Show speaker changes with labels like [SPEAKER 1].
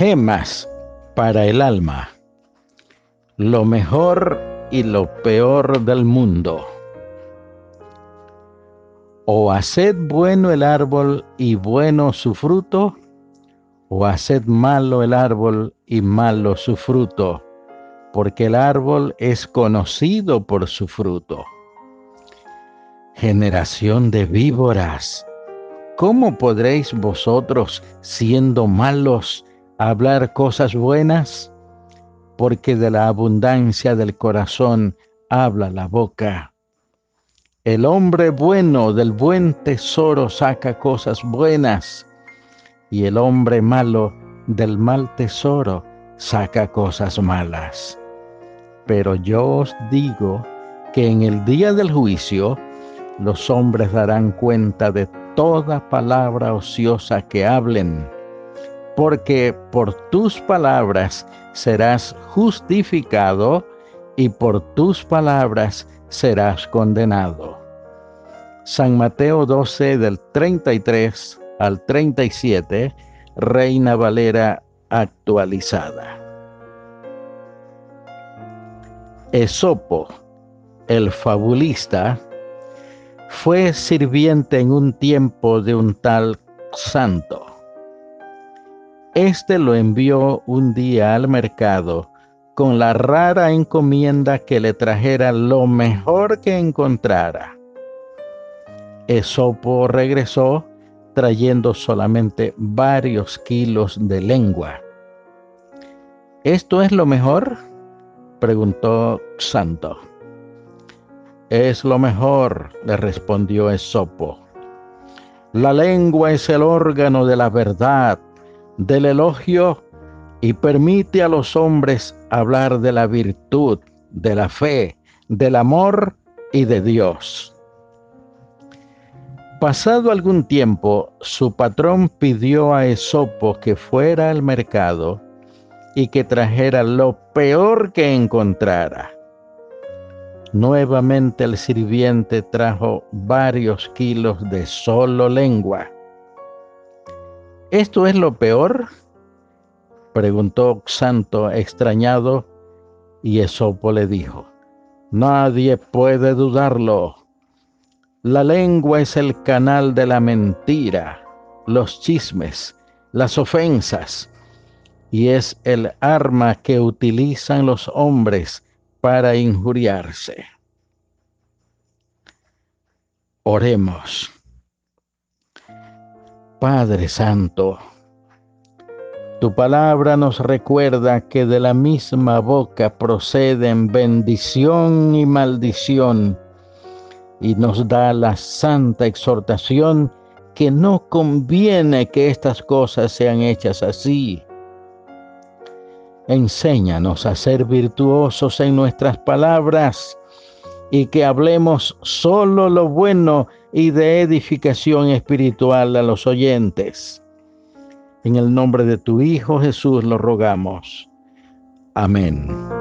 [SPEAKER 1] Gemas para el alma. Lo mejor y lo peor del mundo. O haced bueno el árbol y bueno su fruto, o haced malo el árbol y malo su fruto, porque el árbol es conocido por su fruto. Generación de víboras, ¿cómo podréis vosotros, siendo malos, hablar cosas buenas? Porque de la abundancia del corazón habla la boca. El hombre bueno del buen tesoro saca cosas buenas, y el hombre malo del mal tesoro saca cosas malas. Pero yo os digo que en el día del juicio los hombres darán cuenta de toda palabra ociosa que hablen, porque por tus palabras serás justificado y por tus palabras serás condenado. San Mateo 12 del 33 al 37, Reina Valera actualizada. Esopo, el fabulista, fue sirviente en un tiempo de un tal santo. Este lo envió un día al mercado con la rara encomienda que le trajera lo mejor que encontrara. Esopo regresó trayendo solamente varios kilos de lengua. ¿Esto es lo mejor? preguntó Santo. Es lo mejor, le respondió Esopo. La lengua es el órgano de la verdad, del elogio y permite a los hombres hablar de la virtud, de la fe, del amor y de Dios. Pasado algún tiempo, su patrón pidió a Esopo que fuera al mercado y que trajera lo peor que encontrara. Nuevamente el sirviente trajo varios kilos de solo lengua. ¿Esto es lo peor? Preguntó Santo extrañado y Esopo le dijo, Nadie puede dudarlo. La lengua es el canal de la mentira, los chismes, las ofensas, y es el arma que utilizan los hombres para injuriarse. Oremos. Padre Santo, tu palabra nos recuerda que de la misma boca proceden bendición y maldición y nos da la santa exhortación que no conviene que estas cosas sean hechas así. Enséñanos a ser virtuosos en nuestras palabras y que hablemos solo lo bueno y de edificación espiritual a los oyentes. En el nombre de tu Hijo Jesús lo rogamos. Amén.